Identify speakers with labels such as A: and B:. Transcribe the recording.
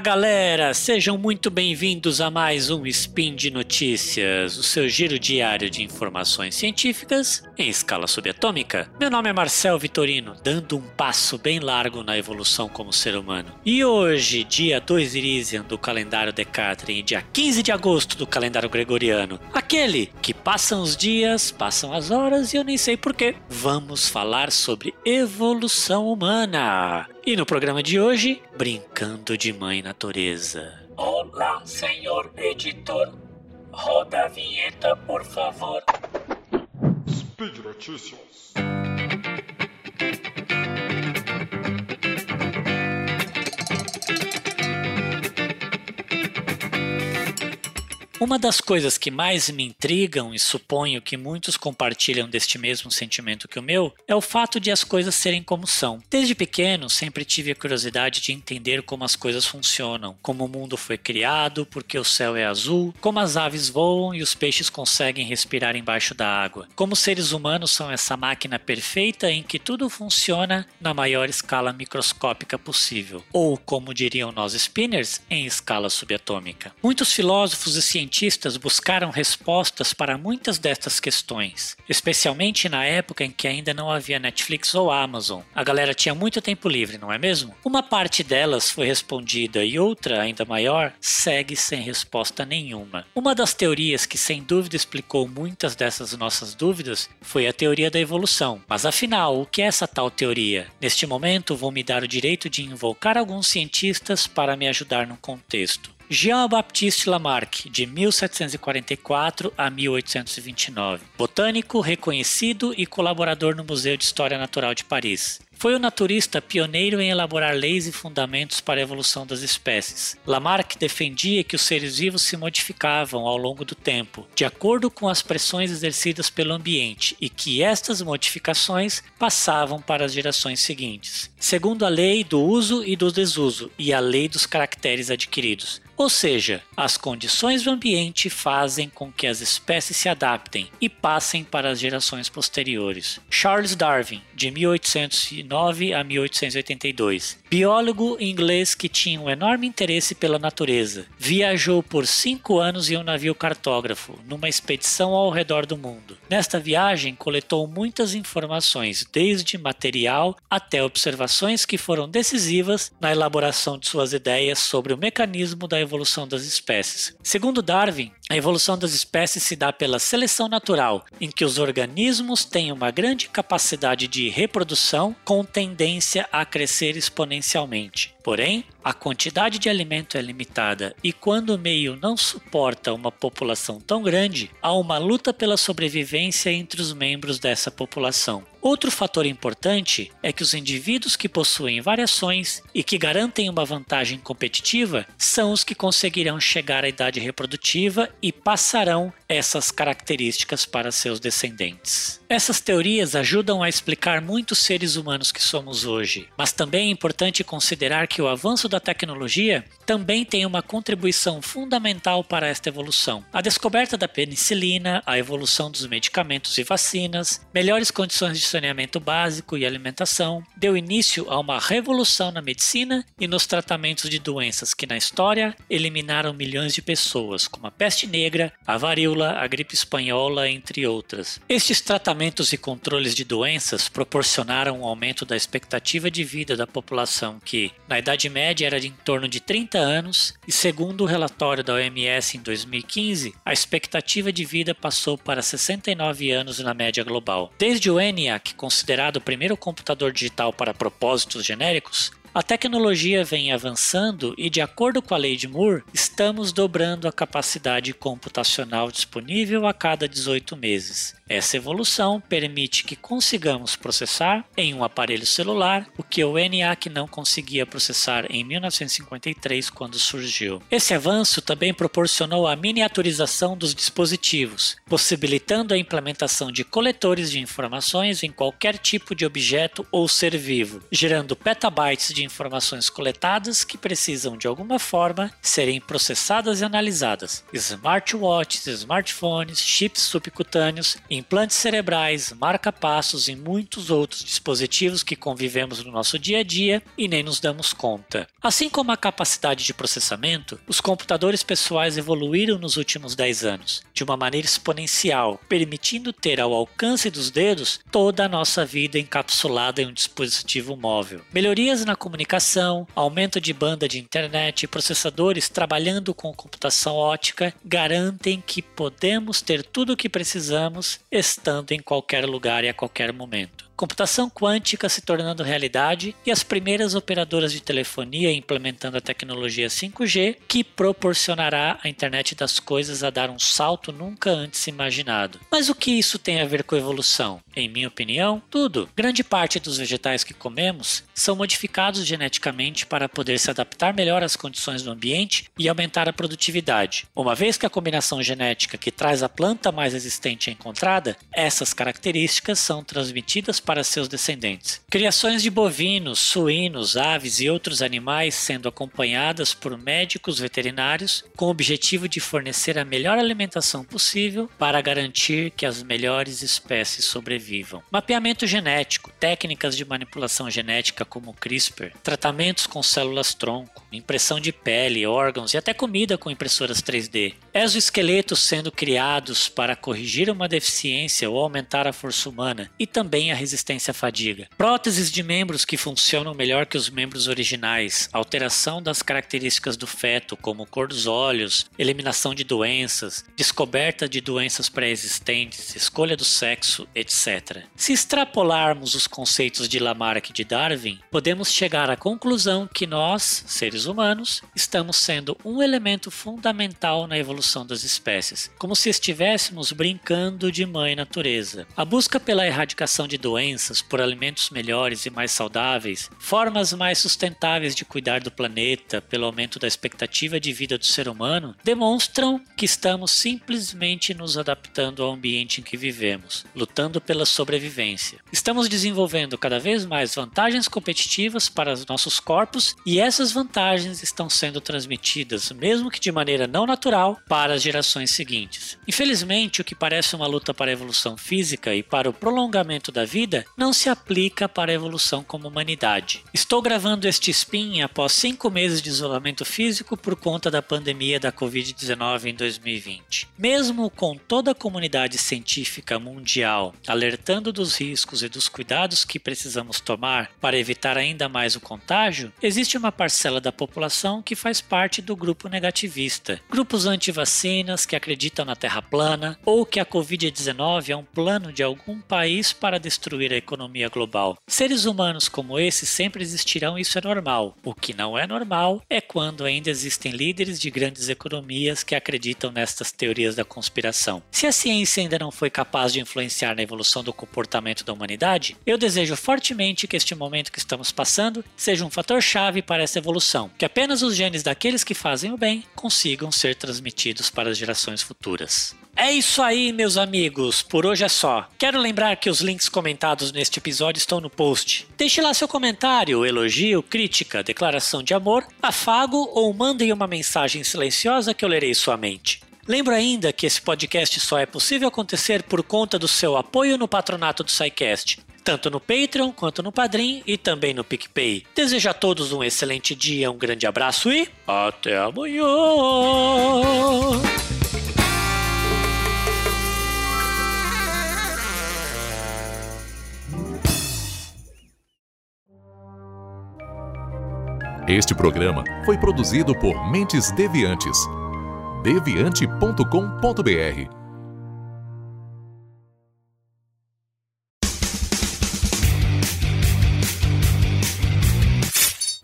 A: Olá, galera! Sejam muito bem-vindos a mais um Spin de Notícias, o seu giro diário de informações científicas em escala subatômica. Meu nome é Marcel Vitorino, dando um passo bem largo na evolução como ser humano. E hoje, dia 2 Irisian do calendário Decatrian e dia 15 de agosto do calendário Gregoriano, aquele que passam os dias, passam as horas e eu nem sei porquê, vamos falar sobre evolução humana. E no programa de hoje, brincando de mãe natureza.
B: Olá, senhor editor. Roda a vinheta, por favor.
C: Speed Notícias.
A: Uma das coisas que mais me intrigam e suponho que muitos compartilham deste mesmo sentimento que o meu é o fato de as coisas serem como são. Desde pequeno, sempre tive a curiosidade de entender como as coisas funcionam, como o mundo foi criado, porque o céu é azul, como as aves voam e os peixes conseguem respirar embaixo da água, como seres humanos são essa máquina perfeita em que tudo funciona na maior escala microscópica possível, ou como diriam nós spinners, em escala subatômica. Muitos filósofos e cientistas cientistas buscaram respostas para muitas destas questões, especialmente na época em que ainda não havia Netflix ou Amazon. A galera tinha muito tempo livre, não é mesmo? Uma parte delas foi respondida e outra, ainda maior, segue sem resposta nenhuma. Uma das teorias que sem dúvida explicou muitas dessas nossas dúvidas foi a teoria da evolução. Mas afinal, o que é essa tal teoria? Neste momento, vou me dar o direito de invocar alguns cientistas para me ajudar no contexto. Jean-Baptiste Lamarck, de 1744 a 1829. Botânico reconhecido e colaborador no Museu de História Natural de Paris. Foi o naturista pioneiro em elaborar leis e fundamentos para a evolução das espécies. Lamarck defendia que os seres vivos se modificavam ao longo do tempo, de acordo com as pressões exercidas pelo ambiente, e que estas modificações passavam para as gerações seguintes, segundo a lei do uso e do desuso e a lei dos caracteres adquiridos. Ou seja, as condições do ambiente fazem com que as espécies se adaptem e passem para as gerações posteriores. Charles Darwin, de 1809 a 1882, biólogo inglês que tinha um enorme interesse pela natureza, viajou por cinco anos em um navio cartógrafo, numa expedição ao redor do mundo. Nesta viagem, coletou muitas informações, desde material até observações que foram decisivas na elaboração de suas ideias sobre o mecanismo da evolução evolução das espécies. Segundo Darwin, a evolução das espécies se dá pela seleção natural, em que os organismos têm uma grande capacidade de reprodução com tendência a crescer exponencialmente. Porém, a quantidade de alimento é limitada e quando o meio não suporta uma população tão grande, há uma luta pela sobrevivência entre os membros dessa população. Outro fator importante é que os indivíduos que possuem variações e que garantem uma vantagem competitiva são os que conseguirão chegar à idade reprodutiva e passarão essas características para seus descendentes. Essas teorias ajudam a explicar muitos seres humanos que somos hoje, mas também é importante considerar que o avanço da tecnologia também tem uma contribuição fundamental para esta evolução. A descoberta da penicilina, a evolução dos medicamentos e vacinas, melhores condições de saneamento básico e alimentação, deu início a uma revolução na medicina e nos tratamentos de doenças que na história eliminaram milhões de pessoas, como a peste negra, a varíola, a gripe espanhola, entre outras. Estes tratamentos e controles de doenças proporcionaram um aumento da expectativa de vida da população que, na Idade Média, era de em torno de 30 anos, e segundo o relatório da OMS em 2015, a expectativa de vida passou para 69 anos na média global. Desde o ENIAC, considerado o primeiro computador digital para propósitos genéricos, a tecnologia vem avançando e, de acordo com a lei de Moore, estamos dobrando a capacidade computacional disponível a cada 18 meses. Essa evolução permite que consigamos processar em um aparelho celular o que o ENIAC não conseguia processar em 1953 quando surgiu. Esse avanço também proporcionou a miniaturização dos dispositivos, possibilitando a implementação de coletores de informações em qualquer tipo de objeto ou ser vivo, gerando petabytes de informações coletadas que precisam de alguma forma serem processadas e analisadas. Smartwatches, smartphones, chips subcutâneos, implantes cerebrais, marca-passos e muitos outros dispositivos que convivemos no nosso dia a dia e nem nos damos conta. Assim como a capacidade de processamento, os computadores pessoais evoluíram nos últimos 10 anos, de uma maneira exponencial, permitindo ter ao alcance dos dedos toda a nossa vida encapsulada em um dispositivo móvel. Melhorias na comunicação, aumento de banda de internet e processadores trabalhando com computação ótica garantem que podemos ter tudo o que precisamos estando em qualquer lugar e a qualquer momento computação quântica se tornando realidade e as primeiras operadoras de telefonia implementando a tecnologia 5G, que proporcionará a internet das coisas a dar um salto nunca antes imaginado. Mas o que isso tem a ver com evolução? Em minha opinião, tudo. Grande parte dos vegetais que comemos são modificados geneticamente para poder se adaptar melhor às condições do ambiente e aumentar a produtividade. Uma vez que a combinação genética que traz a planta mais resistente é encontrada, essas características são transmitidas para seus descendentes. Criações de bovinos, suínos, aves e outros animais sendo acompanhadas por médicos veterinários com o objetivo de fornecer a melhor alimentação possível para garantir que as melhores espécies sobrevivam. Mapeamento genético, técnicas de manipulação genética como CRISPR, tratamentos com células tronco, impressão de pele, órgãos e até comida com impressoras 3D. Exoesqueletos sendo criados para corrigir uma deficiência ou aumentar a força humana e também a resistência à fadiga. Próteses de membros que funcionam melhor que os membros originais, alteração das características do feto, como cor dos olhos, eliminação de doenças, descoberta de doenças pré-existentes, escolha do sexo, etc. Se extrapolarmos os conceitos de Lamarck e de Darwin, podemos chegar à conclusão que nós, seres humanos, estamos sendo um elemento fundamental na evolução das espécies, como se estivéssemos brincando de mãe natureza. A busca pela erradicação de doenças por alimentos melhores e mais saudáveis, formas mais sustentáveis de cuidar do planeta pelo aumento da expectativa de vida do ser humano, demonstram que estamos simplesmente nos adaptando ao ambiente em que vivemos, lutando pela sobrevivência. Estamos desenvolvendo cada vez mais vantagens competitivas para os nossos corpos e essas vantagens estão sendo transmitidas, mesmo que de maneira não natural, para as gerações seguintes. Infelizmente, o que parece uma luta para a evolução física e para o prolongamento da vida não se aplica para a evolução como humanidade. Estou gravando este spin após cinco meses de isolamento físico por conta da pandemia da Covid-19 em 2020. Mesmo com toda a comunidade científica mundial alertando dos riscos e dos cuidados que precisamos tomar para evitar ainda mais o contágio, existe uma parcela da população que faz parte do grupo negativista, grupos anti-vacinas que acreditam na Terra plana ou que a Covid-19 é um plano de algum país para destruir a economia global. Seres humanos como esse sempre existirão, isso é normal. O que não é normal é quando ainda existem líderes de grandes economias que acreditam nestas teorias da conspiração. Se a ciência ainda não foi capaz de influenciar na evolução do comportamento da humanidade, eu desejo fortemente que este momento que estamos passando seja um fator chave para essa evolução, que apenas os genes daqueles que fazem o bem consigam ser transmitidos para as gerações futuras. É isso aí, meus amigos. Por hoje é só. Quero lembrar que os links comentados neste episódio estão no post. Deixe lá seu comentário, elogio, crítica, declaração de amor, afago ou mandem uma mensagem silenciosa que eu lerei sua mente. Lembro ainda que esse podcast só é possível acontecer por conta do seu apoio no patronato do SciCast, tanto no Patreon quanto no Padrim e também no PicPay. Desejo a todos um excelente dia, um grande abraço e até amanhã!
D: Este programa foi produzido por Mentes Deviantes. deviante.com.br.